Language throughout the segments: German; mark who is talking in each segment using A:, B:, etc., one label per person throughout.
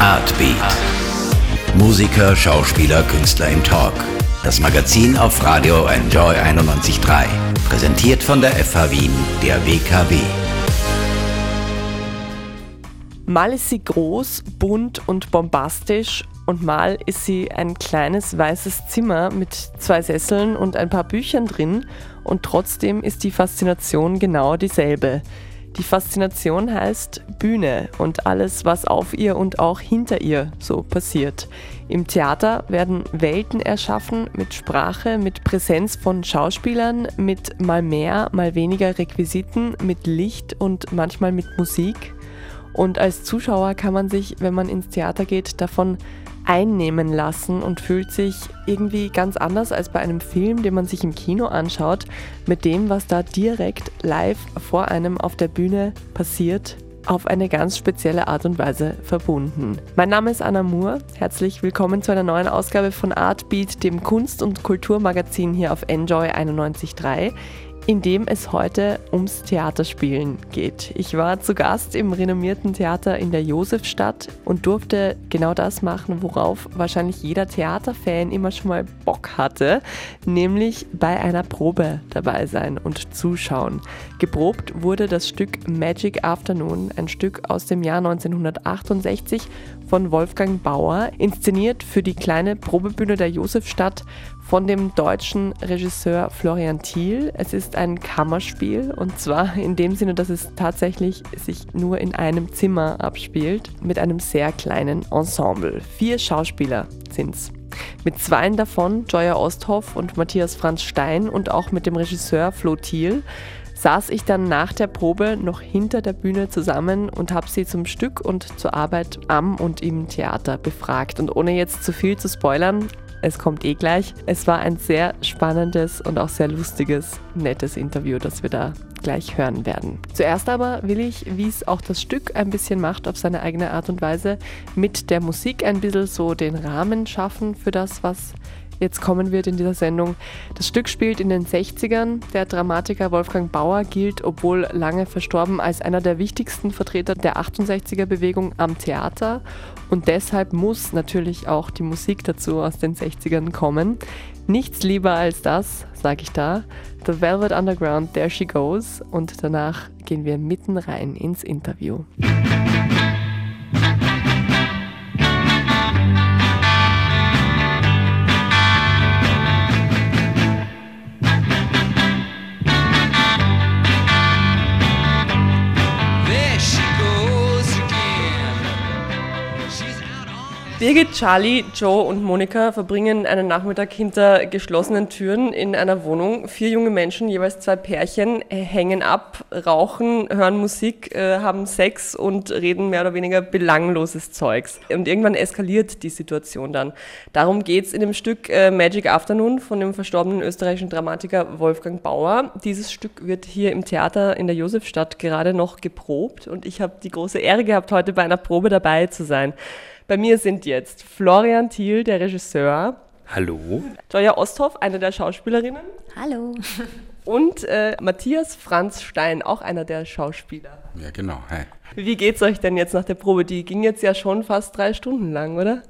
A: Artbeat. Musiker, Schauspieler, Künstler im Talk. Das Magazin auf Radio Enjoy 91.3. Präsentiert von der FH Wien, der WKW.
B: Mal ist sie groß, bunt und bombastisch und mal ist sie ein kleines weißes Zimmer mit zwei Sesseln und ein paar Büchern drin und trotzdem ist die Faszination genau dieselbe. Die Faszination heißt Bühne und alles, was auf ihr und auch hinter ihr so passiert. Im Theater werden Welten erschaffen mit Sprache, mit Präsenz von Schauspielern, mit mal mehr, mal weniger Requisiten, mit Licht und manchmal mit Musik. Und als Zuschauer kann man sich, wenn man ins Theater geht, davon einnehmen lassen und fühlt sich irgendwie ganz anders als bei einem Film, den man sich im Kino anschaut, mit dem, was da direkt live vor einem auf der Bühne passiert, auf eine ganz spezielle Art und Weise verbunden. Mein Name ist Anna Moore. Herzlich willkommen zu einer neuen Ausgabe von Artbeat, dem Kunst- und Kulturmagazin hier auf Enjoy 91.3 in dem es heute ums Theaterspielen geht. Ich war zu Gast im renommierten Theater in der Josefstadt und durfte genau das machen, worauf wahrscheinlich jeder Theaterfan immer schon mal Bock hatte, nämlich bei einer Probe dabei sein und zuschauen. Geprobt wurde das Stück Magic Afternoon, ein Stück aus dem Jahr 1968 von Wolfgang Bauer, inszeniert für die kleine Probebühne der Josefstadt von dem deutschen Regisseur Florian Thiel. Es ist ein Kammerspiel und zwar in dem Sinne, dass es tatsächlich sich nur in einem Zimmer abspielt mit einem sehr kleinen Ensemble. Vier Schauspieler sind es. Mit zweien davon, Joya Osthoff und Matthias Franz Stein und auch mit dem Regisseur Flo Thiel, saß ich dann nach der Probe noch hinter der Bühne zusammen und habe sie zum Stück und zur Arbeit am und im Theater befragt. Und ohne jetzt zu viel zu spoilern, es kommt eh gleich. Es war ein sehr spannendes und auch sehr lustiges, nettes Interview, das wir da gleich hören werden. Zuerst aber will ich, wie es auch das Stück ein bisschen macht, auf seine eigene Art und Weise, mit der Musik ein bisschen so den Rahmen schaffen für das, was jetzt kommen wird in dieser Sendung. Das Stück spielt in den 60ern. Der Dramatiker Wolfgang Bauer gilt, obwohl lange verstorben, als einer der wichtigsten Vertreter der 68er-Bewegung am Theater. Und deshalb muss natürlich auch die Musik dazu aus den 60ern kommen. Nichts lieber als das, sage ich da. The Velvet Underground, There She Goes. Und danach gehen wir mitten rein ins Interview. Birgit, Charlie, Joe und Monika verbringen einen Nachmittag hinter geschlossenen Türen in einer Wohnung. Vier junge Menschen, jeweils zwei Pärchen, hängen ab, rauchen, hören Musik, äh, haben Sex und reden mehr oder weniger belangloses Zeugs. Und irgendwann eskaliert die Situation dann. Darum geht es in dem Stück äh, Magic Afternoon von dem verstorbenen österreichischen Dramatiker Wolfgang Bauer. Dieses Stück wird hier im Theater in der Josefstadt gerade noch geprobt und ich habe die große Ehre gehabt, heute bei einer Probe dabei zu sein. Bei mir sind jetzt Florian Thiel, der Regisseur.
C: Hallo.
B: Joya Osthoff, eine der Schauspielerinnen.
D: Hallo.
B: Und äh, Matthias Franz Stein, auch einer der Schauspieler.
C: Ja, genau. Hi.
B: Wie geht's euch denn jetzt nach der Probe? Die ging jetzt ja schon fast drei Stunden lang, oder?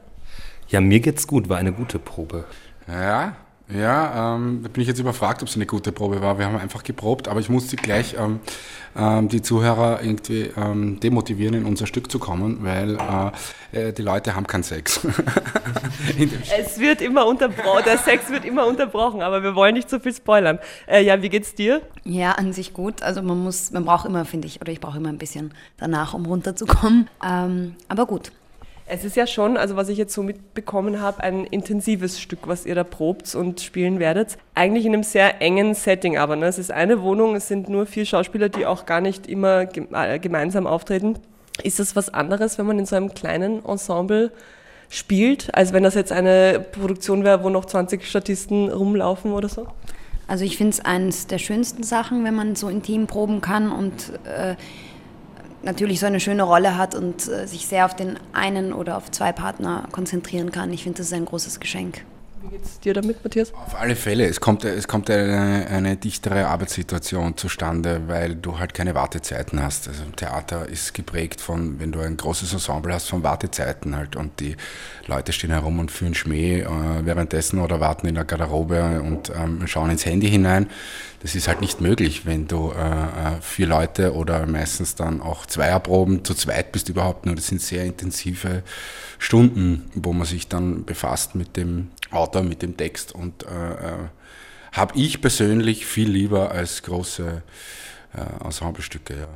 C: Ja, mir geht's gut, war eine gute Probe.
E: Ja, ja, ähm, da bin ich jetzt überfragt, ob es eine gute Probe war. Wir haben einfach geprobt, aber ich musste gleich ähm, ähm, die Zuhörer irgendwie ähm, demotivieren, in unser Stück zu kommen, weil äh, äh die Leute haben keinen Sex.
B: es wird immer unterbrochen, der Sex wird immer unterbrochen, aber wir wollen nicht zu so viel spoilern. Äh, ja, wie geht's dir?
D: Ja, an sich gut. Also man muss, man braucht immer, finde ich, oder ich brauche immer ein bisschen danach, um runterzukommen. Ähm, aber gut.
B: Es ist ja schon, also was ich jetzt so mitbekommen habe, ein intensives Stück, was ihr da probt und spielen werdet. Eigentlich in einem sehr engen Setting aber. Ne? Es ist eine Wohnung, es sind nur vier Schauspieler, die auch gar nicht immer äh, gemeinsam auftreten. Ist das was anderes, wenn man in so einem kleinen Ensemble spielt, als wenn das jetzt eine Produktion wäre, wo noch 20 Statisten rumlaufen oder so?
D: Also ich finde es eines der schönsten Sachen, wenn man so intim proben kann und äh, natürlich so eine schöne Rolle hat und äh, sich sehr auf den einen oder auf zwei Partner konzentrieren kann. Ich finde, das ist ein großes Geschenk.
F: Wie geht es dir damit, Matthias?
E: Auf alle Fälle. Es kommt, es kommt eine, eine dichtere Arbeitssituation zustande, weil du halt keine Wartezeiten hast. Also Theater ist geprägt von, wenn du ein großes Ensemble hast, von Wartezeiten halt. Und die Leute stehen herum und führen Schmäh äh, währenddessen oder warten in der Garderobe und ähm, schauen ins Handy hinein. Das ist halt nicht möglich, wenn du äh, äh vier Leute oder meistens dann auch Zweierproben zu zweit bist überhaupt nur. Das sind sehr intensive Stunden, wo man sich dann befasst mit dem Autor, mit dem Text und äh, äh, habe ich persönlich viel lieber als große äh, Ensemblestücke. Ja.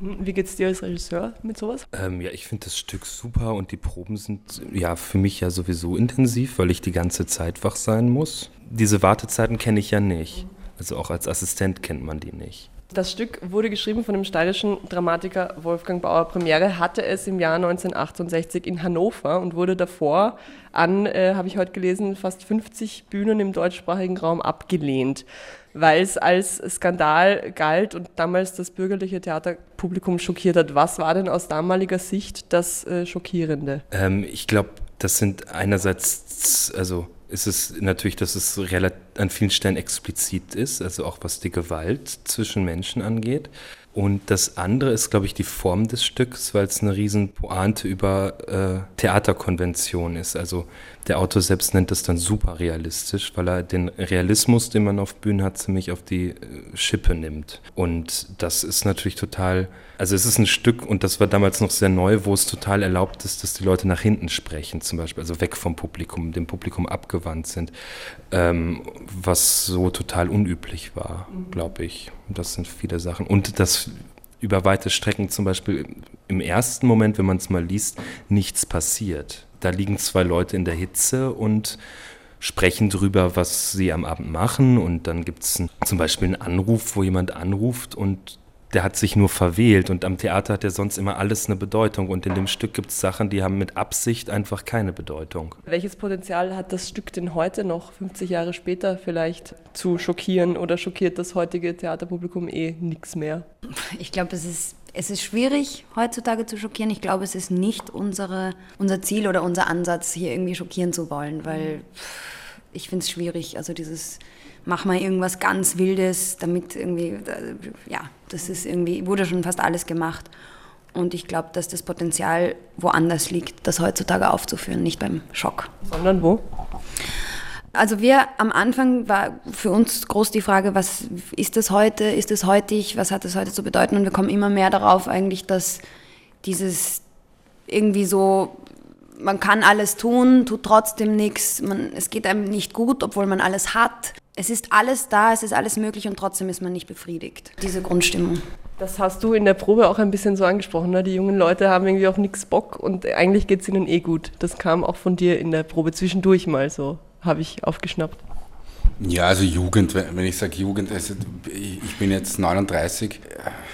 F: Mhm. Wie geht es dir als Regisseur mit sowas?
C: Ähm, ja, ich finde das Stück super und die Proben sind ja für mich ja sowieso intensiv, weil ich die ganze Zeit wach sein muss. Diese Wartezeiten kenne ich ja nicht. Also auch als Assistent kennt man die nicht.
F: Das Stück wurde geschrieben von dem steirischen Dramatiker Wolfgang Bauer. Premiere hatte es im Jahr 1968 in Hannover und wurde davor an, äh, habe ich heute gelesen, fast 50 Bühnen im deutschsprachigen Raum abgelehnt, weil es als Skandal galt und damals das bürgerliche Theaterpublikum schockiert hat. Was war denn aus damaliger Sicht das äh, Schockierende?
C: Ähm, ich glaube, das sind einerseits, also ist es natürlich, dass es an vielen Stellen explizit ist, also auch was die Gewalt zwischen Menschen angeht. Und das andere ist, glaube ich, die Form des Stücks, weil es eine riesen Pointe über äh, Theaterkonvention ist. Also der Autor selbst nennt das dann super realistisch, weil er den Realismus, den man auf Bühnen hat, ziemlich auf die äh, Schippe nimmt. Und das ist natürlich total, also es ist ein Stück, und das war damals noch sehr neu, wo es total erlaubt ist, dass die Leute nach hinten sprechen, zum Beispiel, also weg vom Publikum, dem Publikum abgewandt sind, ähm, was so total unüblich war, glaube ich. Das sind viele Sachen. Und das über weite Strecken zum Beispiel im ersten Moment, wenn man es mal liest, nichts passiert da liegen zwei Leute in der Hitze und sprechen darüber, was sie am Abend machen. Und dann gibt es zum Beispiel einen Anruf, wo jemand anruft und der hat sich nur verwählt. Und am Theater hat ja sonst immer alles eine Bedeutung. Und in dem Stück gibt es Sachen, die haben mit Absicht einfach keine Bedeutung.
F: Welches Potenzial hat das Stück denn heute noch, 50 Jahre später vielleicht, zu schockieren? Oder schockiert das heutige Theaterpublikum eh nichts mehr?
D: Ich glaube, es ist es ist schwierig, heutzutage zu schockieren. Ich glaube, es ist nicht unsere, unser Ziel oder unser Ansatz, hier irgendwie schockieren zu wollen, weil ich finde es schwierig. Also dieses, mach mal irgendwas ganz Wildes, damit irgendwie, ja, das ist irgendwie, wurde schon fast alles gemacht. Und ich glaube, dass das Potenzial woanders liegt, das heutzutage aufzuführen, nicht beim Schock.
F: Sondern wo?
D: Also wir am Anfang war für uns groß die Frage, was ist das heute, ist es heutig, was hat das heute zu bedeuten? Und wir kommen immer mehr darauf eigentlich, dass dieses irgendwie so, man kann alles tun, tut trotzdem nichts, man, es geht einem nicht gut, obwohl man alles hat. Es ist alles da, es ist alles möglich und trotzdem ist man nicht befriedigt. Diese Grundstimmung.
F: Das hast du in der Probe auch ein bisschen so angesprochen. Ne? Die jungen Leute haben irgendwie auch nichts Bock und eigentlich geht es ihnen eh gut. Das kam auch von dir in der Probe zwischendurch mal so habe ich aufgeschnappt.
E: Ja, also Jugend, wenn ich sage Jugend, also ich bin jetzt 39,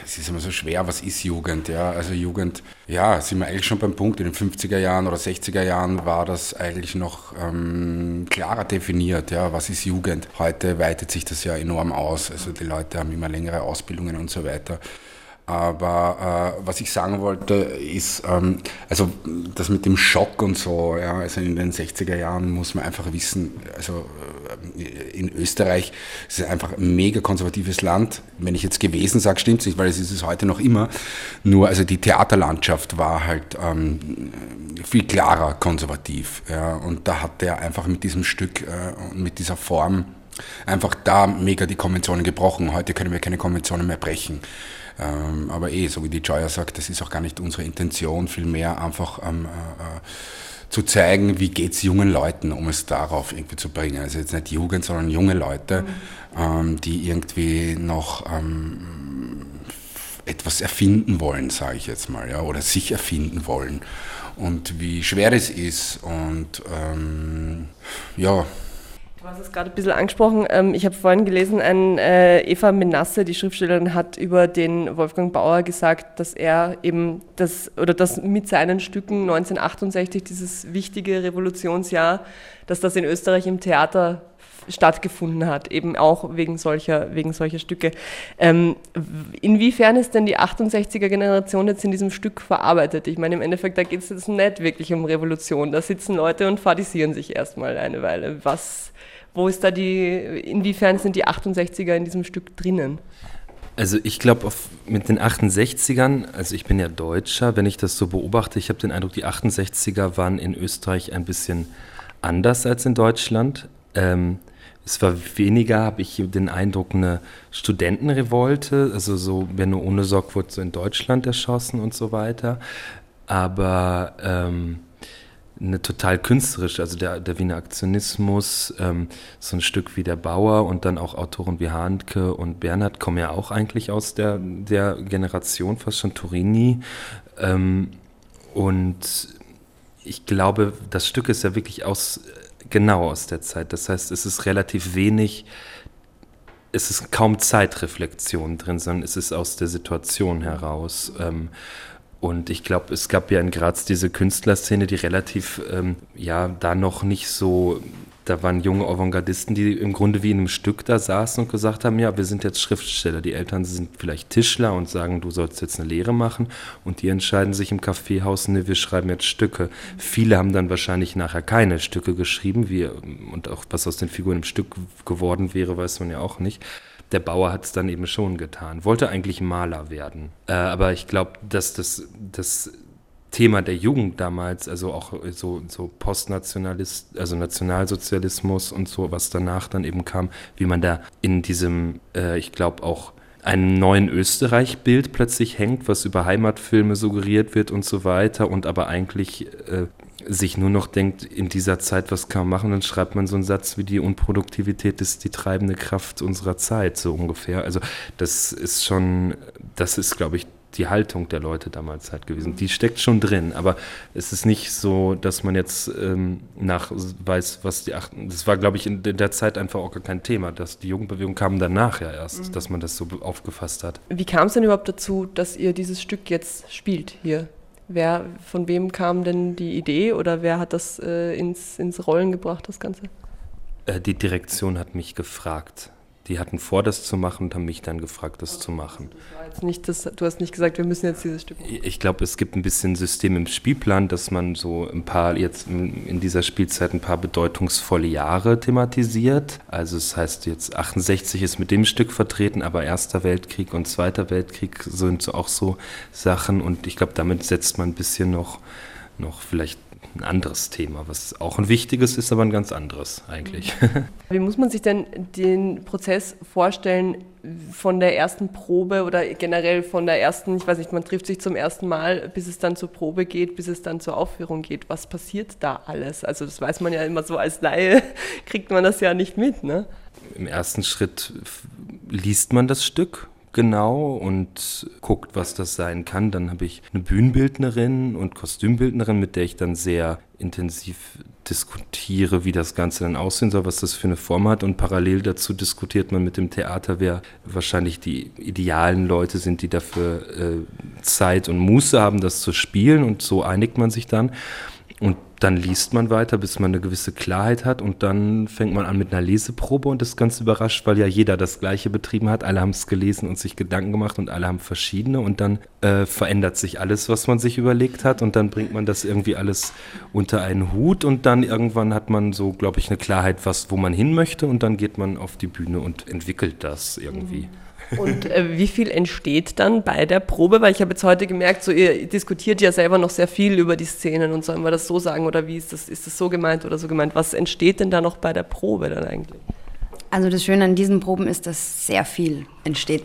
E: es ist immer so schwer, was ist Jugend? Ja, also Jugend, ja, sind wir eigentlich schon beim Punkt, in den 50er Jahren oder 60er Jahren war das eigentlich noch ähm, klarer definiert, ja, was ist Jugend? Heute weitet sich das ja enorm aus, also die Leute haben immer längere Ausbildungen und so weiter. Aber äh, was ich sagen wollte, ist, ähm, also das mit dem Schock und so, ja, also in den 60er Jahren muss man einfach wissen, also in Österreich ist es einfach ein mega konservatives Land. Wenn ich jetzt gewesen sage, stimmt es nicht, weil es ist es heute noch immer. Nur, also die Theaterlandschaft war halt ähm, viel klarer konservativ. Ja, und da hat er einfach mit diesem Stück äh, und mit dieser Form einfach da mega die Konventionen gebrochen. Heute können wir keine Konventionen mehr brechen. Ähm, aber eh, so wie die Joya sagt, das ist auch gar nicht unsere Intention, vielmehr einfach ähm, äh, äh zu zeigen, wie geht es jungen Leuten, um es darauf irgendwie zu bringen. Also jetzt nicht Jugend, sondern junge Leute, mhm. ähm, die irgendwie noch ähm, etwas erfinden wollen, sage ich jetzt mal, ja, oder sich erfinden wollen. Und wie schwer es ist und ähm, ja,
F: Du hast es gerade ein bisschen angesprochen. Ähm, ich habe vorhin gelesen, ein, äh, Eva Menasse, die Schriftstellerin, hat über den Wolfgang Bauer gesagt, dass er eben das oder dass mit seinen Stücken 1968 dieses wichtige Revolutionsjahr, dass das in Österreich im Theater stattgefunden hat, eben auch wegen solcher, wegen solcher Stücke. Ähm, inwiefern ist denn die 68er Generation jetzt in diesem Stück verarbeitet? Ich meine, im Endeffekt, da geht es jetzt nicht wirklich um Revolution. Da sitzen Leute und fadisieren sich erstmal eine Weile. Was, wo ist da die, inwiefern sind die 68er in diesem Stück drinnen?
C: Also ich glaube, mit den 68ern, also ich bin ja Deutscher, wenn ich das so beobachte, ich habe den Eindruck, die 68er waren in Österreich ein bisschen anders als in Deutschland. Ähm, es war weniger, habe ich den Eindruck, eine Studentenrevolte, also so Benno Ohnesorg wurde so in Deutschland erschossen und so weiter. Aber ähm, eine total künstlerisch, also der, der Wiener Aktionismus, ähm, so ein Stück wie der Bauer und dann auch Autoren wie Handke und Bernhard kommen ja auch eigentlich aus der, der Generation, fast schon Turini. Ähm, und ich glaube, das Stück ist ja wirklich aus, genau aus der Zeit. Das heißt, es ist relativ wenig, es ist kaum Zeitreflexion drin, sondern es ist aus der Situation heraus. Ähm, und ich glaube, es gab ja in Graz diese Künstlerszene, die relativ, ähm, ja, da noch nicht so, da waren junge Avantgardisten, die im Grunde wie in einem Stück da saßen und gesagt haben, ja, wir sind jetzt Schriftsteller. Die Eltern sind vielleicht Tischler und sagen, du sollst jetzt eine Lehre machen. Und die entscheiden sich im Kaffeehaus, ne, wir schreiben jetzt Stücke. Viele haben dann wahrscheinlich nachher keine Stücke geschrieben, wie, und auch was aus den Figuren im Stück geworden wäre, weiß man ja auch nicht der Bauer hat es dann eben schon getan. Wollte eigentlich Maler werden. Äh, aber ich glaube, dass das, das Thema der Jugend damals, also auch so, so Postnationalist, also Nationalsozialismus und so, was danach dann eben kam, wie man da in diesem, äh, ich glaube auch einem neuen Österreich-Bild plötzlich hängt, was über Heimatfilme suggeriert wird und so weiter und aber eigentlich äh, sich nur noch denkt, in dieser Zeit, was kann man machen, dann schreibt man so einen Satz wie die Unproduktivität ist die treibende Kraft unserer Zeit, so ungefähr. Also das ist schon, das ist, glaube ich, die Haltung der Leute damals halt gewesen. Die steckt schon drin, aber es ist nicht so, dass man jetzt ähm, nach weiß, was die achten. Das war, glaube ich, in der Zeit einfach auch gar kein Thema. Dass die Jugendbewegung kam danach ja erst, mhm. dass man das so aufgefasst hat.
F: Wie kam es denn überhaupt dazu, dass ihr dieses Stück jetzt spielt hier? Wer, von wem kam denn die Idee oder wer hat das äh, ins, ins Rollen gebracht, das Ganze?
C: Äh, die Direktion hat mich gefragt. Die hatten vor, das zu machen und haben mich dann gefragt, das zu machen.
F: Das nicht das, du hast nicht gesagt, wir müssen jetzt dieses Stück machen.
C: Ich glaube, es gibt ein bisschen System im Spielplan, dass man so ein paar, jetzt in dieser Spielzeit ein paar bedeutungsvolle Jahre thematisiert. Also es das heißt jetzt 68 ist mit dem Stück vertreten, aber Erster Weltkrieg und Zweiter Weltkrieg sind so auch so Sachen und ich glaube, damit setzt man ein bisschen noch, noch vielleicht ein anderes Thema, was auch ein wichtiges ist, aber ein ganz anderes eigentlich.
F: Wie muss man sich denn den Prozess vorstellen von der ersten Probe oder generell von der ersten, ich weiß nicht, man trifft sich zum ersten Mal, bis es dann zur Probe geht, bis es dann zur Aufführung geht. Was passiert da alles? Also das weiß man ja immer so als Laie, kriegt man das ja nicht mit, ne?
C: Im ersten Schritt liest man das Stück genau und guckt, was das sein kann. Dann habe ich eine Bühnenbildnerin und Kostümbildnerin, mit der ich dann sehr intensiv diskutiere, wie das Ganze dann aussehen soll, was das für eine Form hat. Und parallel dazu diskutiert man mit dem Theater, wer wahrscheinlich die idealen Leute sind, die dafür äh, Zeit und Muße haben, das zu spielen. Und so einigt man sich dann. Und dann liest man weiter, bis man eine gewisse Klarheit hat und dann fängt man an mit einer Leseprobe und ist ganz überrascht, weil ja jeder das Gleiche betrieben hat. Alle haben es gelesen und sich Gedanken gemacht und alle haben verschiedene und dann äh, verändert sich alles, was man sich überlegt hat und dann bringt man das irgendwie alles unter einen Hut und dann irgendwann hat man so, glaube ich, eine Klarheit, was, wo man hin möchte und dann geht man auf die Bühne und entwickelt das irgendwie. Mhm.
F: Und äh, wie viel entsteht dann bei der Probe? Weil ich habe jetzt heute gemerkt, so ihr diskutiert ja selber noch sehr viel über die Szenen und sollen wir das so sagen oder wie ist das, ist das so gemeint oder so gemeint? Was entsteht denn da noch bei der Probe dann eigentlich?
D: Also das Schöne an diesen Proben ist, dass sehr viel entsteht.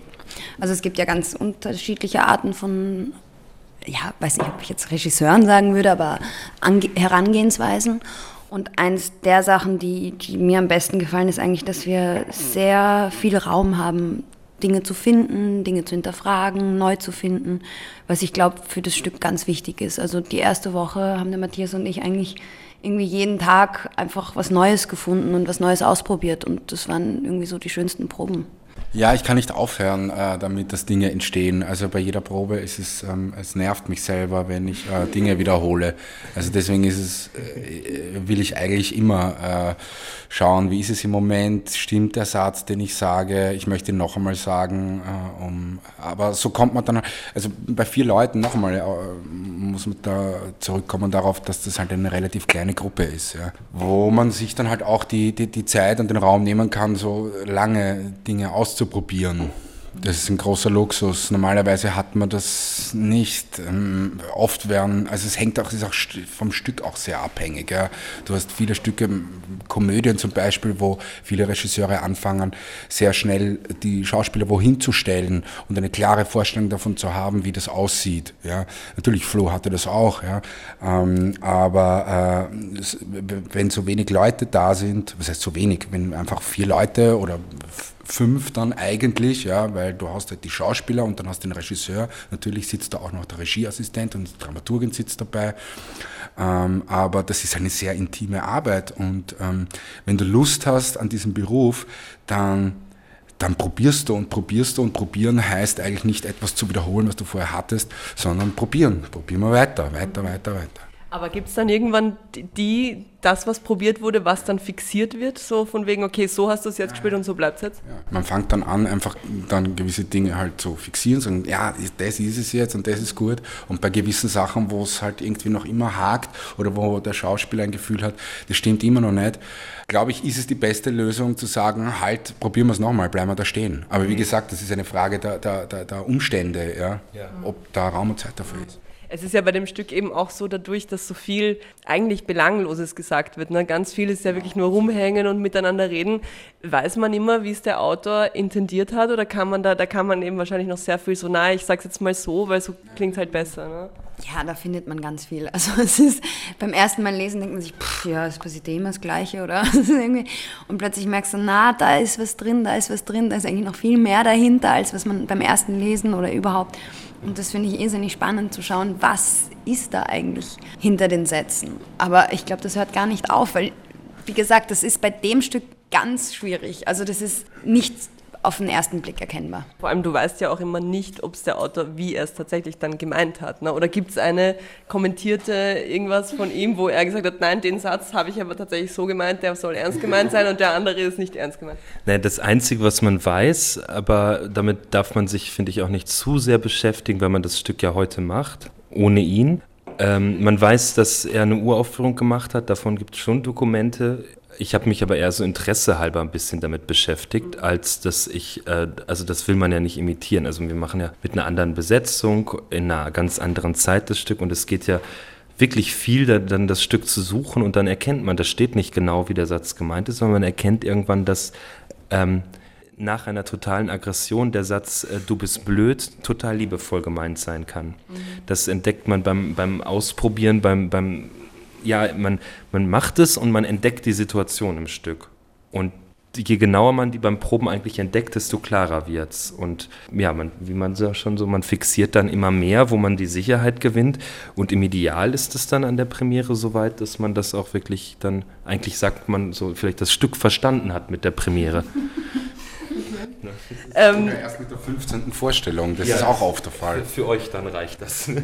D: Also es gibt ja ganz unterschiedliche Arten von, ja, weiß nicht, ob ich jetzt Regisseuren sagen würde, aber Ange Herangehensweisen. Und eins der Sachen, die, die mir am besten gefallen, ist eigentlich, dass wir sehr viel Raum haben, Dinge zu finden, Dinge zu hinterfragen, neu zu finden, was ich glaube für das Stück ganz wichtig ist. Also die erste Woche haben der Matthias und ich eigentlich irgendwie jeden Tag einfach was Neues gefunden und was Neues ausprobiert und das waren irgendwie so die schönsten Proben.
E: Ja, ich kann nicht aufhören, äh, damit dass Dinge entstehen. Also bei jeder Probe ist es, ähm, es nervt mich selber, wenn ich äh, Dinge wiederhole. Also deswegen ist es, äh, will ich eigentlich immer äh, schauen, wie ist es im Moment, stimmt der Satz, den ich sage, ich möchte ihn noch einmal sagen. Äh, um, aber so kommt man dann, also bei vier Leuten noch einmal äh, muss man da zurückkommen darauf, dass das halt eine relativ kleine Gruppe ist, ja, wo man sich dann halt auch die, die, die Zeit und den Raum nehmen kann, so lange Dinge auszuprobieren auszuprobieren. Das ist ein großer Luxus. Normalerweise hat man das nicht. Ähm, oft werden, also es hängt auch, ist auch vom Stück auch sehr abhängig. Ja. Du hast viele Stücke, Komödien zum Beispiel, wo viele Regisseure anfangen, sehr schnell die Schauspieler wohin zu stellen und eine klare Vorstellung davon zu haben, wie das aussieht. Ja. Natürlich, Flo hatte das auch, ja. Ähm, aber äh, wenn so wenig Leute da sind, was heißt so wenig, wenn einfach vier Leute oder fünf dann eigentlich, ja, weil du hast halt die Schauspieler und dann hast den Regisseur. Natürlich sitzt da auch noch der Regieassistent und die Dramaturgin sitzt dabei. Ähm, aber das ist eine sehr intime Arbeit und ähm, wenn du Lust hast an diesem Beruf, dann dann probierst du und probierst du und probieren heißt eigentlich nicht etwas zu wiederholen, was du vorher hattest, sondern probieren. Probieren wir weiter, weiter, weiter, weiter.
F: Aber gibt es dann irgendwann die, das, was probiert wurde, was dann fixiert wird? So von wegen, okay, so hast du es jetzt gespielt und so bleibt es jetzt?
E: Ja. Man fängt dann an, einfach dann gewisse Dinge halt zu fixieren, sagen, ja, das ist es jetzt und das ist gut. Und bei gewissen Sachen, wo es halt irgendwie noch immer hakt oder wo der Schauspieler ein Gefühl hat, das stimmt immer noch nicht, glaube ich, ist es die beste Lösung zu sagen, halt, probieren wir es nochmal, bleiben wir da stehen. Aber wie mhm. gesagt, das ist eine Frage der, der, der, der Umstände, ja, ja. ob da Raum und Zeit dafür ist.
F: Es ist ja bei dem Stück eben auch so dadurch, dass so viel eigentlich Belangloses gesagt wird. Ne? Ganz viel ist ja wirklich nur rumhängen und miteinander reden. Weiß man immer, wie es der Autor intendiert hat oder kann man da, da kann man eben wahrscheinlich noch sehr viel so, nein, ich sag's jetzt mal so, weil so klingt halt besser. Ne?
D: Ja, da findet man ganz viel. Also es ist beim ersten Mal lesen denkt man sich, pff, ja, es passiert immer das Gleiche, oder? Und plötzlich merkst du, na, da ist was drin, da ist was drin, da ist eigentlich noch viel mehr dahinter, als was man beim ersten Lesen oder überhaupt und das finde ich irrsinnig spannend zu schauen, was ist da eigentlich hinter den Sätzen. Aber ich glaube, das hört gar nicht auf, weil, wie gesagt, das ist bei dem Stück ganz schwierig. Also das ist nicht auf den ersten Blick erkennbar.
F: Vor allem, du weißt ja auch immer nicht, ob es der Autor, wie er es tatsächlich dann gemeint hat. Ne? Oder gibt es eine kommentierte irgendwas von ihm, wo er gesagt hat, nein, den Satz habe ich aber tatsächlich so gemeint, der soll ernst gemeint sein und der andere ist nicht ernst gemeint.
C: Nein, das Einzige, was man weiß, aber damit darf man sich, finde ich, auch nicht zu sehr beschäftigen, weil man das Stück ja heute macht, ohne ihn. Ähm, man weiß, dass er eine Uraufführung gemacht hat, davon gibt es schon Dokumente. Ich habe mich aber eher so interessehalber ein bisschen damit beschäftigt, als dass ich, äh, also das will man ja nicht imitieren. Also wir machen ja mit einer anderen Besetzung, in einer ganz anderen Zeit das Stück und es geht ja wirklich viel, da, dann das Stück zu suchen und dann erkennt man, das steht nicht genau, wie der Satz gemeint ist, sondern man erkennt irgendwann, dass ähm, nach einer totalen Aggression der Satz äh, du bist blöd total liebevoll gemeint sein kann. Mhm. Das entdeckt man beim, beim Ausprobieren, beim, beim ja, man, man macht es und man entdeckt die Situation im Stück. Und je genauer man die beim Proben eigentlich entdeckt, desto klarer wird es. Und ja, man, wie man sagt schon so, man fixiert dann immer mehr, wo man die Sicherheit gewinnt. Und im Ideal ist es dann an der Premiere so weit, dass man das auch wirklich dann, eigentlich sagt man so, vielleicht das Stück verstanden hat mit der Premiere.
E: Ähm, erst mit der 15. Vorstellung, das ja, ist auch auf der Fall.
C: Für euch dann reicht das. Ja.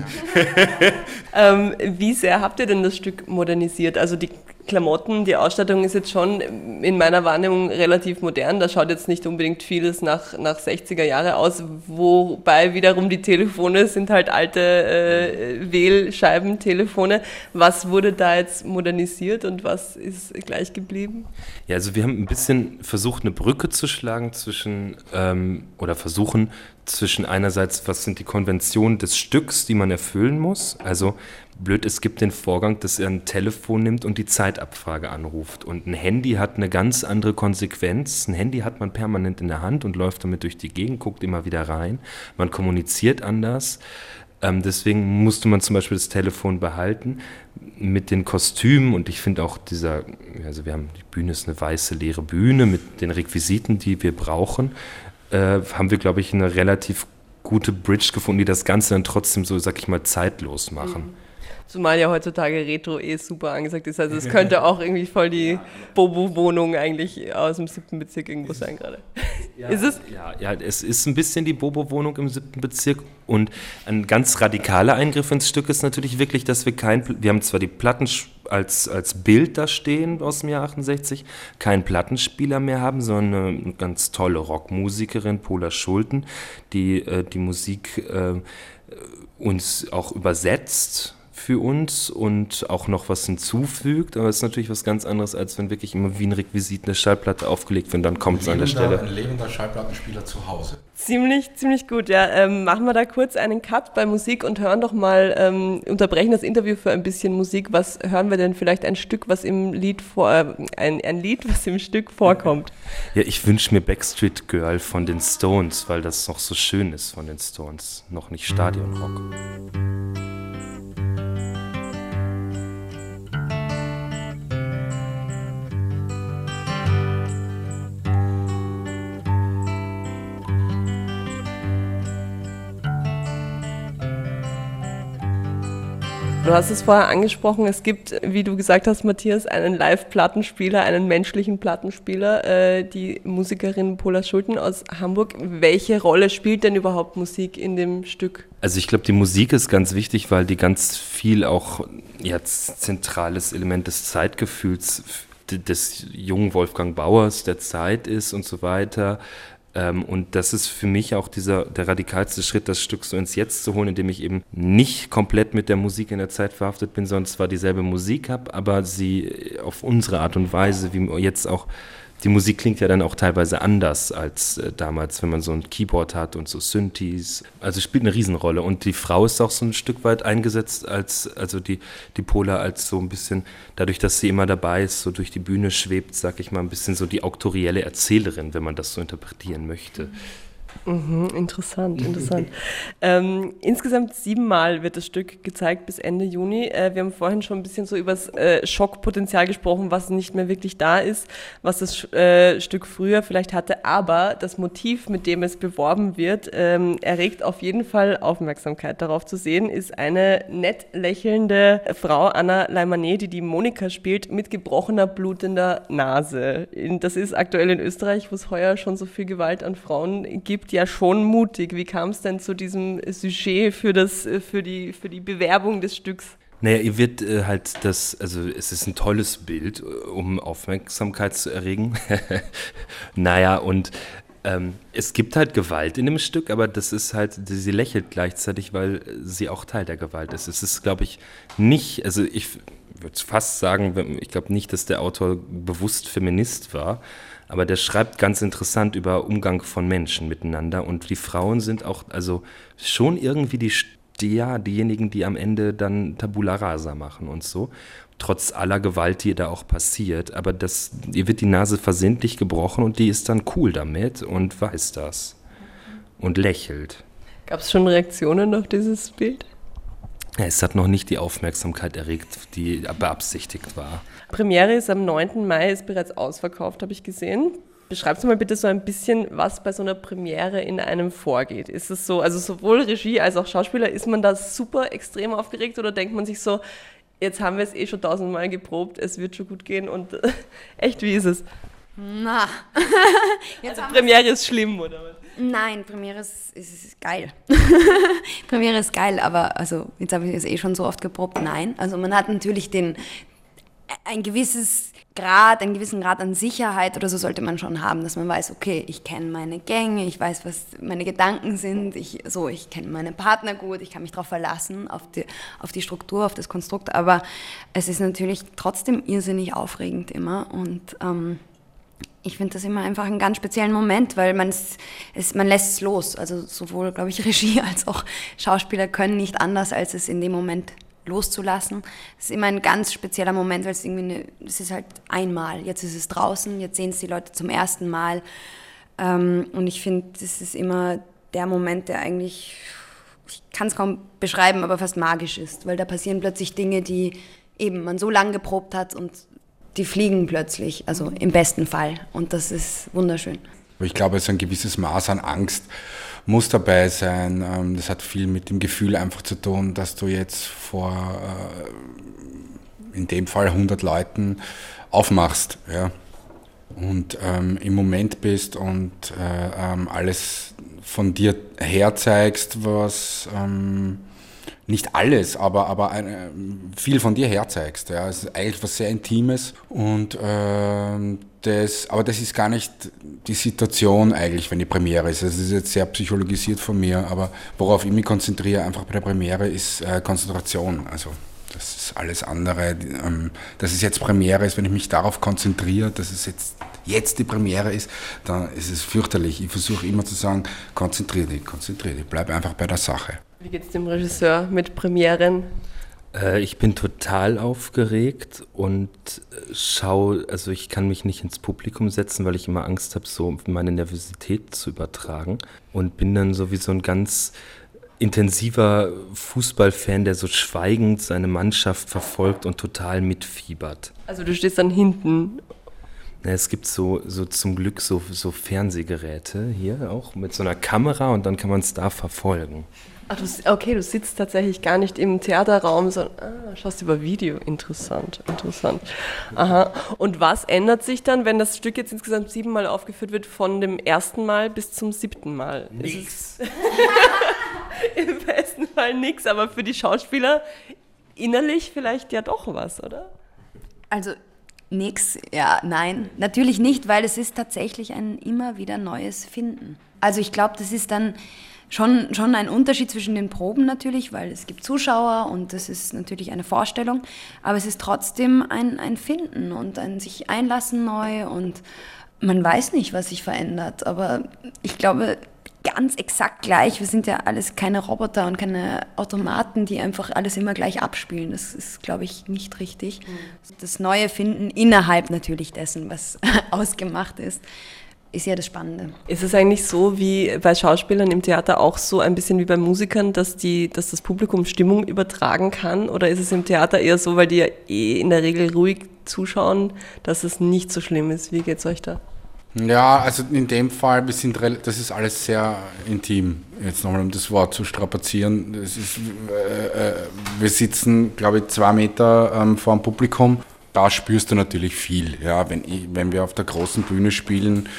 F: ähm, wie sehr habt ihr denn das Stück modernisiert? Also die Klamotten, die Ausstattung ist jetzt schon in meiner Wahrnehmung relativ modern. Da schaut jetzt nicht unbedingt vieles nach, nach 60er Jahre aus, wobei wiederum die Telefone sind halt alte äh, Wählscheibentelefone. Was wurde da jetzt modernisiert und was ist gleich geblieben?
C: Ja, also wir haben ein bisschen versucht, eine Brücke zu schlagen zwischen ähm, oder versuchen zwischen einerseits, was sind die Konventionen des Stücks, die man erfüllen muss. Also blöd, es gibt den Vorgang, dass er ein Telefon nimmt und die Zeitabfrage anruft. Und ein Handy hat eine ganz andere Konsequenz. Ein Handy hat man permanent in der Hand und läuft damit durch die Gegend, guckt immer wieder rein. Man kommuniziert anders. Ähm, deswegen musste man zum Beispiel das Telefon behalten mit den Kostümen und ich finde auch dieser, also wir haben, die Bühne ist eine weiße leere Bühne mit den Requisiten, die wir brauchen, äh, haben wir, glaube ich, eine relativ gute Bridge gefunden, die das Ganze dann trotzdem so, sag ich mal, zeitlos machen. Mhm.
F: Zumal ja heutzutage Retro eh super angesagt ist. Also es könnte auch irgendwie voll die Bobo-Wohnung eigentlich aus dem siebten Bezirk irgendwo sein gerade.
C: Ja, ist es? Ja, ja, es ist ein bisschen die Bobo-Wohnung im siebten Bezirk und ein ganz radikaler Eingriff ins Stück ist natürlich wirklich, dass wir kein, wir haben zwar die Platten als, als Bild da stehen aus dem Jahr 68, keinen Plattenspieler mehr haben, sondern eine ganz tolle Rockmusikerin, Paula Schulten, die äh, die Musik äh, uns auch übersetzt für uns und auch noch was hinzufügt, aber es ist natürlich was ganz anderes, als wenn wirklich immer wie ein Requisit eine Schallplatte aufgelegt wird und dann kommt es an der Stelle.
E: Ein lebender Schallplattenspieler zu Hause.
F: Ziemlich, ziemlich gut, ja. Ähm, machen wir da kurz einen Cut bei Musik und hören doch mal, ähm, unterbrechen das Interview für ein bisschen Musik. Was hören wir denn vielleicht ein Stück, was im Lied vor, äh, ein, ein Lied, was im Stück vorkommt?
C: Ja, ich wünsche mir Backstreet Girl von den Stones, weil das noch so schön ist von den Stones. Noch nicht Stadionrock.
F: Du hast es vorher angesprochen, es gibt, wie du gesagt hast, Matthias, einen Live-Plattenspieler, einen menschlichen Plattenspieler, äh, die Musikerin Paula Schulten aus Hamburg. Welche Rolle spielt denn überhaupt Musik in dem Stück?
C: Also ich glaube, die Musik ist ganz wichtig, weil die ganz viel auch jetzt zentrales Element des Zeitgefühls des jungen Wolfgang Bauers der Zeit ist und so weiter. Ähm, und das ist für mich auch dieser, der radikalste Schritt, das Stück so ins Jetzt zu holen, indem ich eben nicht komplett mit der Musik in der Zeit verhaftet bin, sondern zwar dieselbe Musik habe, aber sie auf unsere Art und Weise, wie jetzt auch die Musik klingt ja dann auch teilweise anders als äh, damals, wenn man so ein Keyboard hat und so Synthes. Also spielt eine Riesenrolle. Und die Frau ist auch so ein Stück weit eingesetzt als, also die, die Pola als so ein bisschen, dadurch, dass sie immer dabei ist, so durch die Bühne schwebt, sag ich mal, ein bisschen so die auktorielle Erzählerin, wenn man das so interpretieren möchte. Mhm.
F: Mhm, interessant, interessant. ähm, insgesamt siebenmal wird das Stück gezeigt bis Ende Juni. Äh, wir haben vorhin schon ein bisschen so über das äh, Schockpotenzial gesprochen, was nicht mehr wirklich da ist, was das äh, Stück früher vielleicht hatte. Aber das Motiv, mit dem es beworben wird, ähm, erregt auf jeden Fall Aufmerksamkeit. Darauf zu sehen ist eine nett lächelnde Frau, Anna Leimanet, die die Monika spielt, mit gebrochener, blutender Nase. Das ist aktuell in Österreich, wo es heuer schon so viel Gewalt an Frauen gibt ja schon mutig. Wie kam es denn zu diesem Sujet für, das, für, die, für die Bewerbung des Stücks?
C: Naja, ihr wird äh, halt das, also es ist ein tolles Bild, äh, um Aufmerksamkeit zu erregen. naja, und ähm, es gibt halt Gewalt in dem Stück, aber das ist halt, sie lächelt gleichzeitig, weil sie auch Teil der Gewalt ist. Es ist, glaube ich, nicht, also ich würde fast sagen, ich glaube nicht, dass der Autor bewusst Feminist war, aber der schreibt ganz interessant über Umgang von Menschen miteinander und die Frauen sind auch also schon irgendwie die, ja, diejenigen, die am Ende dann Tabula Rasa machen und so. Trotz aller Gewalt, die da auch passiert. Aber das, ihr wird die Nase versehentlich gebrochen und die ist dann cool damit und weiß das. Und lächelt.
F: Gab es schon Reaktionen auf dieses Bild?
C: Es hat noch nicht die Aufmerksamkeit erregt, die beabsichtigt war.
F: Premiere ist am 9. Mai, ist bereits ausverkauft, habe ich gesehen. Beschreibst du mal bitte so ein bisschen, was bei so einer Premiere in einem vorgeht. Ist es so, also sowohl Regie als auch Schauspieler, ist man da super extrem aufgeregt oder denkt man sich so, jetzt haben wir es eh schon tausendmal geprobt, es wird schon gut gehen und echt, wie ist es?
D: Na.
F: also Premiere ist schlimm, oder was?
D: Nein, Premiere ist, ist geil. Premiere ist geil, aber also jetzt habe ich es eh schon so oft geprobt. Nein, also man hat natürlich den ein gewisses Grad, einen gewissen Grad an Sicherheit oder so sollte man schon haben, dass man weiß, okay, ich kenne meine Gänge, ich weiß, was meine Gedanken sind, ich, so, ich kenne meinen Partner gut, ich kann mich darauf verlassen, auf die, auf die Struktur, auf das Konstrukt, aber es ist natürlich trotzdem irrsinnig aufregend immer und ähm, ich finde das immer einfach einen ganz speziellen Moment, weil man es, man lässt es los. Also sowohl, glaube ich, Regie als auch Schauspieler können nicht anders, als es in dem Moment loszulassen. Es ist immer ein ganz spezieller Moment, weil es irgendwie eine, es ist halt einmal. Jetzt ist es draußen, jetzt sehen es die Leute zum ersten Mal. Ähm, und ich finde, das ist immer der Moment, der eigentlich, ich kann es kaum beschreiben, aber fast magisch ist, weil da passieren plötzlich Dinge, die eben man so lange geprobt hat und die fliegen plötzlich, also im besten Fall. Und das ist wunderschön.
E: Ich glaube, es ist ein gewisses Maß an Angst muss dabei sein. Ähm, das hat viel mit dem Gefühl einfach zu tun, dass du jetzt vor, äh, in dem Fall 100 Leuten aufmachst. Ja. und ähm, im Moment bist und äh, ähm, alles von dir herzeigst, was ähm, nicht alles, aber, aber eine, viel von dir herzeigst. Ja. Es ist eigentlich was sehr Intimes und äh, das, aber das ist gar nicht die Situation eigentlich, wenn die Premiere ist. Das ist jetzt sehr psychologisiert von mir, aber worauf ich mich konzentriere einfach bei der Premiere ist äh, Konzentration. Also das ist alles andere. Ähm, dass es jetzt Premiere ist, wenn ich mich darauf konzentriere, dass es jetzt, jetzt die Premiere ist, dann ist es fürchterlich. Ich versuche immer zu sagen, konzentriere dich, konzentriere dich, bleib einfach bei der Sache.
B: Wie geht es dem Regisseur mit Premieren?
C: Äh, ich bin total aufgeregt und äh, schaue, also ich kann mich nicht ins Publikum setzen, weil ich immer Angst habe, so meine Nervosität zu übertragen und bin dann sowieso ein ganz intensiver Fußballfan, der so schweigend seine Mannschaft verfolgt und total mitfiebert.
B: Also du stehst dann hinten
C: es gibt so, so zum Glück so, so Fernsehgeräte hier auch mit so einer Kamera und dann kann man es da verfolgen.
B: Ach, du, okay, du sitzt tatsächlich gar nicht im Theaterraum, sondern ah, schaust über Video. Interessant, interessant. Aha. Und was ändert sich dann, wenn das Stück jetzt insgesamt siebenmal aufgeführt wird, von dem ersten Mal bis zum siebten Mal?
C: Nichts.
B: Im besten Fall nichts, aber für die Schauspieler innerlich vielleicht ja doch was, oder?
D: Also nix, ja, nein, natürlich nicht, weil es ist tatsächlich ein immer wieder neues Finden. Also ich glaube, das ist dann schon, schon ein Unterschied zwischen den Proben natürlich, weil es gibt Zuschauer und das ist natürlich eine Vorstellung, aber es ist trotzdem ein, ein Finden und ein sich einlassen neu und man weiß nicht, was sich verändert, aber ich glaube, ganz exakt gleich. Wir sind ja alles keine Roboter und keine Automaten, die einfach alles immer gleich abspielen. Das ist, glaube ich, nicht richtig. Mhm. Das Neue finden innerhalb natürlich dessen, was ausgemacht ist ist ja das Spannende.
B: Ist es eigentlich so wie bei Schauspielern im Theater auch so ein bisschen wie bei Musikern, dass, die, dass das Publikum Stimmung übertragen kann? Oder ist es im Theater eher so, weil die ja eh in der Regel ruhig zuschauen, dass es nicht so schlimm ist? Wie geht es euch da?
E: Ja, also in dem Fall, wir sind, das ist alles sehr intim. Jetzt nochmal, um das Wort zu strapazieren. Das ist, äh, äh wir sitzen, glaube ich, zwei Meter ähm, vor dem Publikum. Da spürst du natürlich viel. Ja, wenn, ich, wenn wir auf der großen Bühne spielen,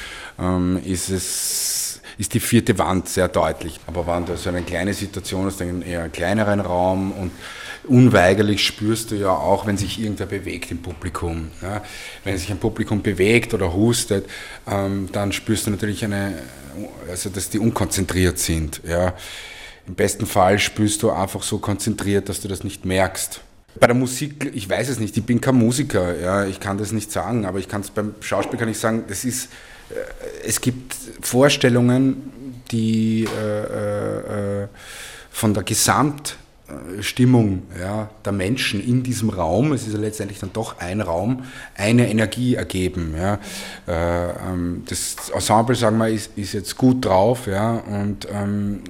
E: ist es ist die vierte Wand sehr deutlich. Aber wenn du so eine kleine Situation hast, einen eher kleineren Raum und unweigerlich spürst du ja auch, wenn sich irgendwer bewegt im Publikum. Ja. Wenn sich ein Publikum bewegt oder hustet, ähm, dann spürst du natürlich eine, also dass die unkonzentriert sind. Ja. Im besten Fall spürst du einfach so konzentriert, dass du das nicht merkst. Bei der Musik, ich weiß es nicht, ich bin kein Musiker, ja, ich kann das nicht sagen, aber ich kann es beim Schauspiel kann ich sagen, das ist es gibt Vorstellungen, die äh, äh, von der Gesamtstimmung ja, der Menschen in diesem Raum, es ist ja letztendlich dann doch ein Raum, eine Energie ergeben. Ja. Äh, ähm, das Ensemble, sagen wir, ist, ist jetzt gut drauf ja, und ähm,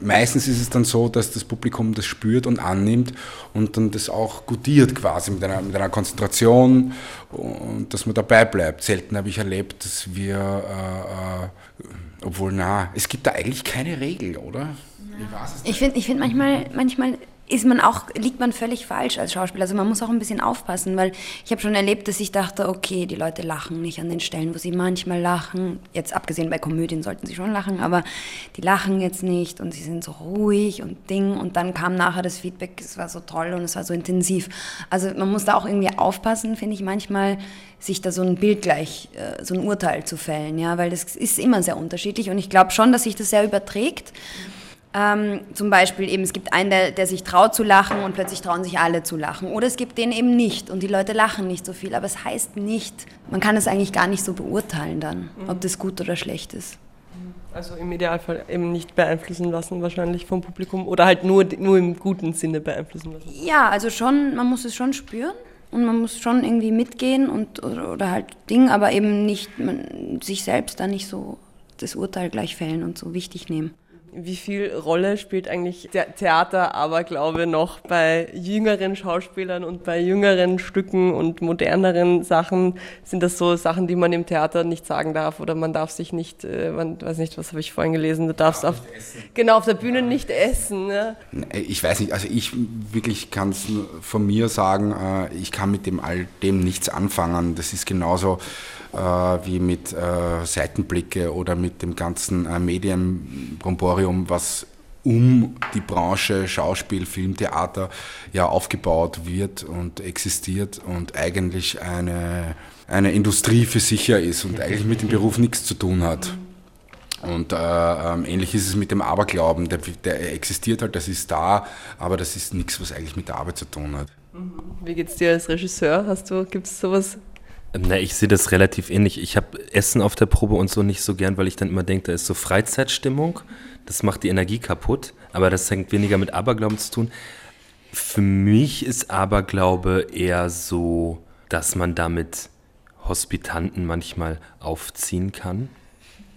E: meistens ist es dann so, dass das Publikum das spürt und annimmt und dann das auch gutiert quasi mit einer, mit einer Konzentration und dass man dabei bleibt. Selten habe ich erlebt, dass wir, äh, äh, obwohl na, es gibt da eigentlich keine Regel, oder?
D: Ich finde ich find manchmal, manchmal ist man auch, liegt man völlig falsch als Schauspieler. Also man muss auch ein bisschen aufpassen, weil ich habe schon erlebt, dass ich dachte, okay, die Leute lachen nicht an den Stellen, wo sie manchmal lachen. Jetzt abgesehen bei Komödien sollten sie schon lachen, aber die lachen jetzt nicht und sie sind so ruhig und Ding. Und dann kam nachher das Feedback, es war so toll und es war so intensiv. Also man muss da auch irgendwie aufpassen, finde ich manchmal, sich da so ein Bild gleich, äh, so ein Urteil zu fällen, ja, weil das ist immer sehr unterschiedlich und ich glaube schon, dass sich das sehr überträgt. Mhm ähm, zum Beispiel eben, es gibt einen, der, der, sich traut zu lachen und plötzlich trauen sich alle zu lachen. Oder es gibt den eben nicht und die Leute lachen nicht so viel. Aber es heißt nicht, man kann es eigentlich gar nicht so beurteilen dann, mhm. ob das gut oder schlecht ist.
B: Also im Idealfall eben nicht beeinflussen lassen wahrscheinlich vom Publikum oder halt nur, nur im guten Sinne beeinflussen lassen.
D: Ja, also schon, man muss es schon spüren und man muss schon irgendwie mitgehen und oder, oder halt Ding, aber eben nicht man, sich selbst da nicht so das Urteil gleich fällen und so wichtig nehmen.
B: Wie viel Rolle spielt eigentlich Theater, aber glaube noch bei jüngeren Schauspielern und bei jüngeren Stücken und moderneren Sachen? Sind das so Sachen, die man im Theater nicht sagen darf oder man darf sich nicht, äh, man weiß nicht, was habe ich vorhin gelesen, du darfst auf, genau auf der Bühne nicht essen. Ja?
E: Ich weiß nicht, also ich wirklich kann es von mir sagen, äh, ich kann mit dem all dem nichts anfangen. Das ist genauso äh, wie mit äh, Seitenblicke oder mit dem ganzen äh, Medienbromborium, was um die Branche Schauspiel, Film, Theater ja aufgebaut wird und existiert und eigentlich eine, eine Industrie für sich ist und eigentlich mit dem Beruf nichts zu tun hat. Und äh, ähm, ähnlich ist es mit dem Aberglauben. Der, der, existiert halt, das ist da, aber das ist nichts, was eigentlich mit der Arbeit zu tun hat.
B: Wie geht es dir als Regisseur? Gibt es sowas
C: na, ich sehe das relativ ähnlich. Ich habe Essen auf der Probe und so nicht so gern, weil ich dann immer denke, da ist so Freizeitstimmung. Das macht die Energie kaputt. Aber das hängt weniger mit Aberglauben zu tun. Für mich ist Aberglaube eher so, dass man damit Hospitanten manchmal aufziehen kann.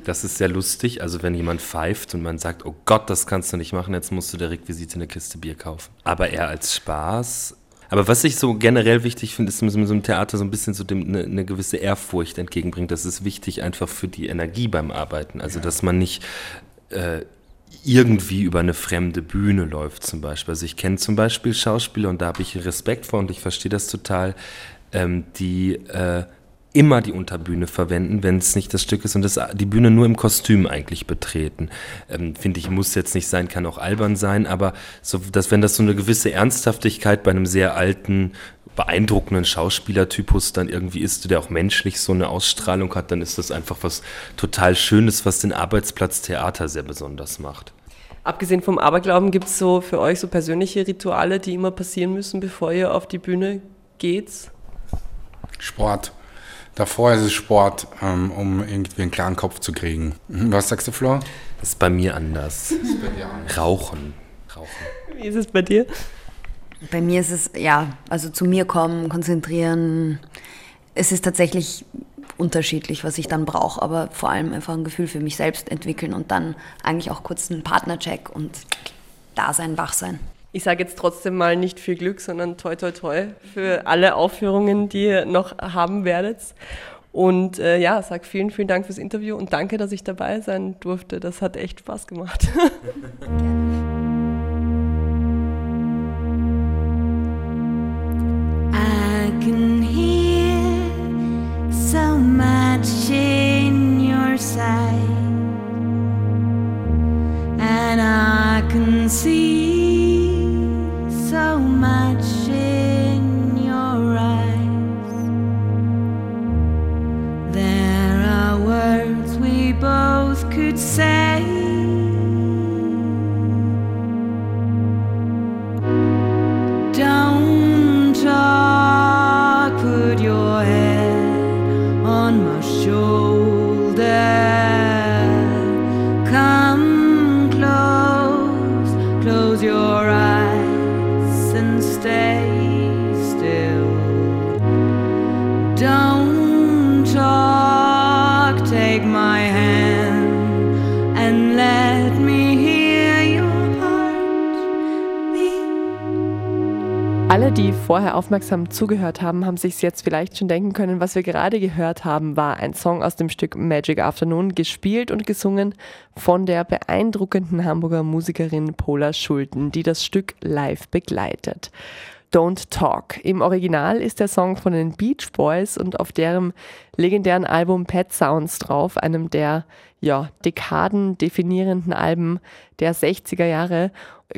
C: Das ist sehr lustig. Also wenn jemand pfeift und man sagt, oh Gott, das kannst du nicht machen, jetzt musst du der Requisite eine Kiste Bier kaufen. Aber eher als Spaß aber was ich so generell wichtig finde, ist, dass man so einem Theater so ein bisschen so dem, eine, eine, gewisse Ehrfurcht entgegenbringt. Das ist wichtig einfach für die Energie beim Arbeiten. Also, ja. dass man nicht äh, irgendwie über eine fremde Bühne läuft zum Beispiel. Also ich kenne zum Beispiel Schauspieler und da habe ich Respekt vor und ich verstehe das total, ähm, die äh, immer die Unterbühne verwenden, wenn es nicht das Stück ist und das, die Bühne nur im Kostüm eigentlich betreten. Ähm, Finde ich, muss jetzt nicht sein, kann auch albern sein, aber so, dass wenn das so eine gewisse Ernsthaftigkeit bei einem sehr alten, beeindruckenden Schauspielertypus dann irgendwie ist, der auch menschlich so eine Ausstrahlung hat, dann ist das einfach was total Schönes, was den Arbeitsplatz Theater sehr besonders macht.
B: Abgesehen vom Aberglauben, gibt es so für euch so persönliche Rituale, die immer passieren müssen, bevor ihr auf die Bühne geht?
E: Sport. Davor ist es Sport, ähm, um irgendwie einen klaren Kopf zu kriegen. Mhm, was sagst du, Flor?
C: Das ist bei mir anders. Bei Rauchen. Rauchen.
B: Wie ist es bei dir?
D: Bei mir ist es, ja, also zu mir kommen, konzentrieren. Es ist tatsächlich unterschiedlich, was ich dann brauche, aber vor allem einfach ein Gefühl für mich selbst entwickeln und dann eigentlich auch kurz einen Partnercheck und da sein, wach sein.
B: Ich sage jetzt trotzdem mal nicht viel Glück, sondern toi toi toi für alle Aufführungen, die ihr noch haben werdet. Und äh, ja, sag vielen, vielen Dank fürs Interview und danke, dass ich dabei sein durfte. Das hat echt Spaß gemacht. I can hear so much in your sight, and I can see. Vorher aufmerksam zugehört haben, haben sich jetzt vielleicht schon denken können, was wir gerade gehört haben, war ein Song aus dem Stück Magic Afternoon, gespielt und gesungen von der beeindruckenden Hamburger Musikerin Paula Schulten, die das Stück live begleitet. Don't Talk. Im Original ist der Song von den Beach Boys und auf deren legendären Album Pet Sounds drauf, einem der ja, Dekaden definierenden Alben der 60er Jahre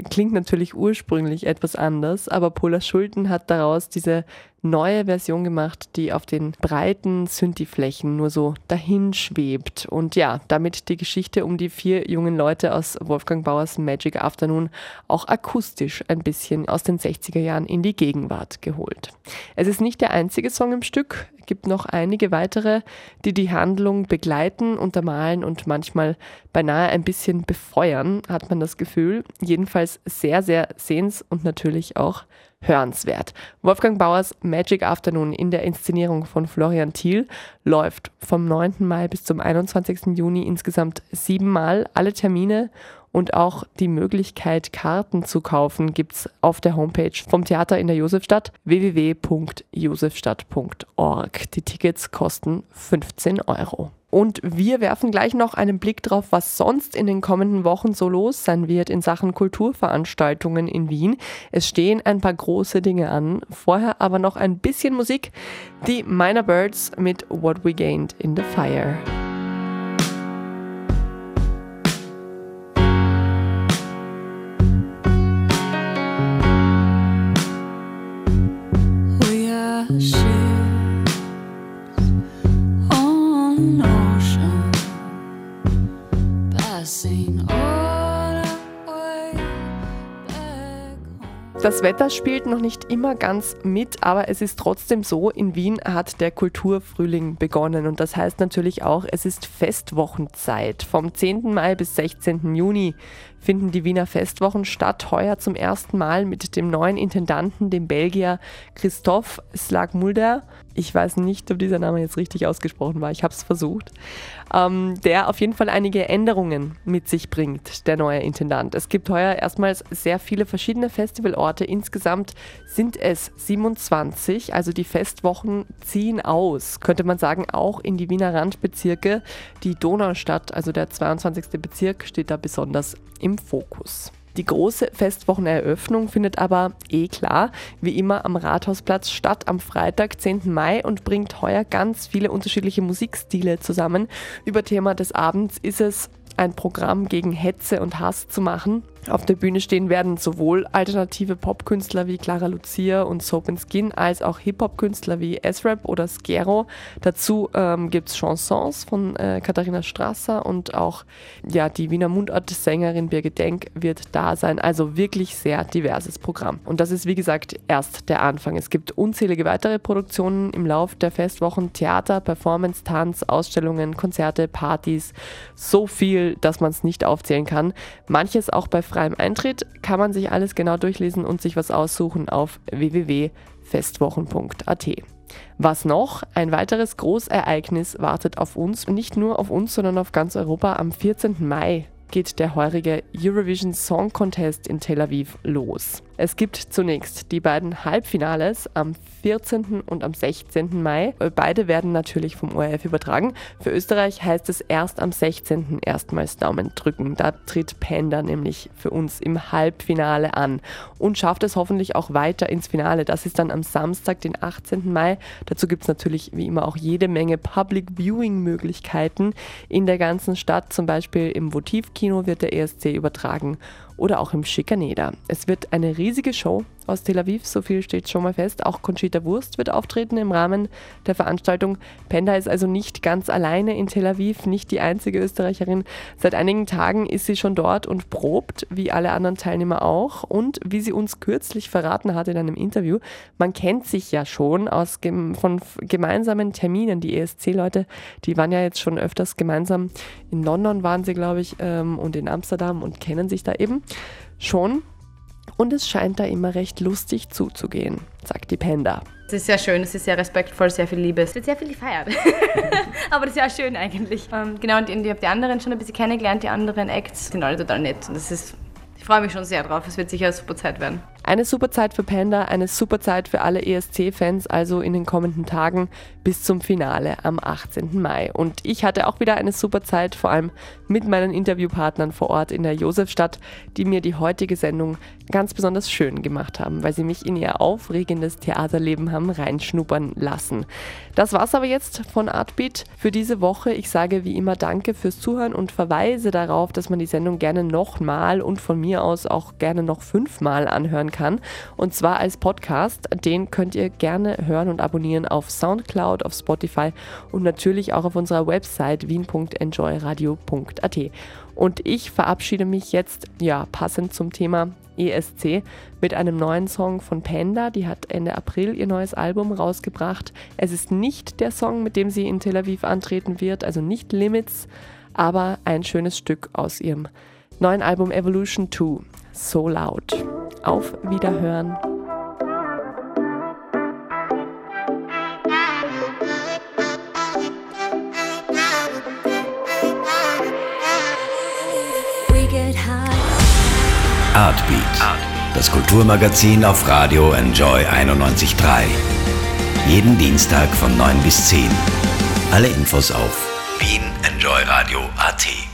B: klingt natürlich ursprünglich etwas anders, aber Pola Schulten hat daraus diese neue Version gemacht, die auf den breiten Synthi-Flächen nur so dahin schwebt. Und ja, damit die Geschichte um die vier jungen Leute aus Wolfgang Bauers Magic Afternoon auch akustisch ein bisschen aus den 60er Jahren in die Gegenwart geholt. Es ist nicht der einzige Song im Stück, gibt noch einige weitere, die die Handlung begleiten, untermalen und manchmal beinahe ein bisschen befeuern, hat man das Gefühl. Jedenfalls sehr, sehr sehens- und natürlich auch hörenswert. Wolfgang Bauers Magic Afternoon in der Inszenierung von Florian Thiel läuft vom 9. Mai bis zum 21. Juni insgesamt siebenmal alle Termine Und auch die Möglichkeit, Karten zu kaufen, gibt es auf der Homepage vom Theater in der Josefstadt www.josefstadt.org. Die Tickets kosten 15 Euro. Und wir werfen gleich noch einen Blick drauf, was sonst in den kommenden Wochen so los sein wird in Sachen Kulturveranstaltungen in Wien. Es stehen ein paar große Dinge an. Vorher aber noch ein bisschen Musik. Die Minor Birds mit What We Gained in the Fire. Das Wetter spielt noch nicht immer ganz mit, aber es ist trotzdem so, in Wien hat der Kulturfrühling begonnen und das heißt natürlich auch, es ist Festwochenzeit. Vom 10. Mai bis 16. Juni finden die Wiener Festwochen statt, heuer zum ersten Mal mit dem neuen Intendanten, dem Belgier Christophe Slagmulder ich weiß nicht, ob dieser Name jetzt richtig ausgesprochen war, ich habe es versucht, ähm, der auf jeden Fall einige Änderungen mit sich bringt, der neue Intendant. Es gibt heuer erstmals sehr viele verschiedene Festivalorte. Insgesamt sind es 27, also die Festwochen ziehen aus, könnte man sagen, auch in die Wiener Randbezirke. Die Donaustadt, also der 22. Bezirk, steht da besonders im Fokus. Die große Festwocheneröffnung findet aber eh klar, wie immer am Rathausplatz statt am Freitag, 10. Mai und bringt heuer ganz viele unterschiedliche Musikstile zusammen. Über Thema des Abends ist es ein Programm gegen Hetze und Hass zu machen. Auf der Bühne stehen werden sowohl alternative Popkünstler wie Clara Lucia und Soap Skin als auch Hip-Hop-Künstler wie S-Rap oder Skero. Dazu ähm, gibt es Chansons von äh, Katharina Strasser und auch ja, die Wiener Mundart-Sängerin Birgit Denk wird da sein. Also wirklich sehr diverses Programm. Und das ist wie gesagt erst der Anfang. Es gibt unzählige weitere Produktionen im Lauf der Festwochen, Theater, Performance, Tanz, Ausstellungen, Konzerte, Partys. So viel, dass man es nicht aufzählen kann. Manches auch bei freiem Eintritt kann man sich alles genau durchlesen und sich was aussuchen auf www.festwochen.at. Was noch? Ein weiteres Großereignis wartet auf uns, nicht nur auf uns, sondern auf ganz Europa am 14. Mai geht der heurige Eurovision Song Contest in Tel Aviv los. Es gibt zunächst die beiden Halbfinales am 14. und am 16. Mai. Beide werden natürlich vom ORF übertragen. Für Österreich heißt es erst am 16. erstmals Daumen drücken. Da tritt Panda nämlich für uns im Halbfinale an und schafft es hoffentlich auch weiter ins Finale. Das ist dann am Samstag, den 18. Mai. Dazu gibt es natürlich wie immer auch jede Menge Public Viewing Möglichkeiten in der ganzen Stadt. Zum Beispiel im Votivkino wird der ESC übertragen oder auch im Schikaneder. Es wird eine riesige Show aus Tel Aviv, so viel steht schon mal fest. Auch Conchita Wurst wird auftreten im Rahmen der Veranstaltung. Penda ist also nicht ganz alleine in Tel Aviv, nicht die einzige Österreicherin. Seit einigen Tagen ist sie schon dort und probt, wie alle anderen Teilnehmer auch. Und wie sie uns kürzlich verraten hat in einem Interview, man kennt sich ja schon aus von gemeinsamen Terminen. Die ESC-Leute, die waren ja jetzt schon öfters gemeinsam. In London waren sie, glaube ich, ähm, und in Amsterdam und kennen sich da eben schon und es scheint da immer recht lustig zuzugehen, sagt die Panda.
G: Es ist sehr schön, es ist sehr respektvoll, sehr viel Liebe. Es wird sehr viel gefeiert. Aber das ist ja schön eigentlich. Ähm, genau, und ich habe die anderen schon ein bisschen kennengelernt, die anderen Acts sind alle total nett. Und das ist, ich freue mich schon sehr drauf. Es wird sicher eine super Zeit werden.
B: Eine super Zeit für Panda, eine super Zeit für alle ESC-Fans, also in den kommenden Tagen bis zum Finale am 18. Mai. Und ich hatte auch wieder eine super Zeit, vor allem mit meinen Interviewpartnern vor Ort in der Josefstadt, die mir die heutige Sendung ganz besonders schön gemacht haben, weil sie mich in ihr aufregendes Theaterleben haben reinschnuppern lassen. Das war's aber jetzt von Artbeat für diese Woche. Ich sage wie immer Danke fürs Zuhören und verweise darauf, dass man die Sendung gerne nochmal und von mir aus auch gerne noch fünfmal anhören kann. Und zwar als Podcast. Den könnt ihr gerne hören und abonnieren auf Soundcloud, auf Spotify und natürlich auch auf unserer Website wien.enjoyradio.at. Und ich verabschiede mich jetzt, ja, passend zum Thema ESC mit einem neuen Song von Panda. Die hat Ende April ihr neues Album rausgebracht. Es ist nicht der Song, mit dem sie in Tel Aviv antreten wird, also nicht Limits, aber ein schönes Stück aus ihrem neuen Album Evolution 2. So laut. Auf Wiederhören.
A: Artbeat, das Kulturmagazin auf Radio Enjoy 91.3. Jeden Dienstag von 9 bis 10. Alle Infos auf wienenjoyradio.at.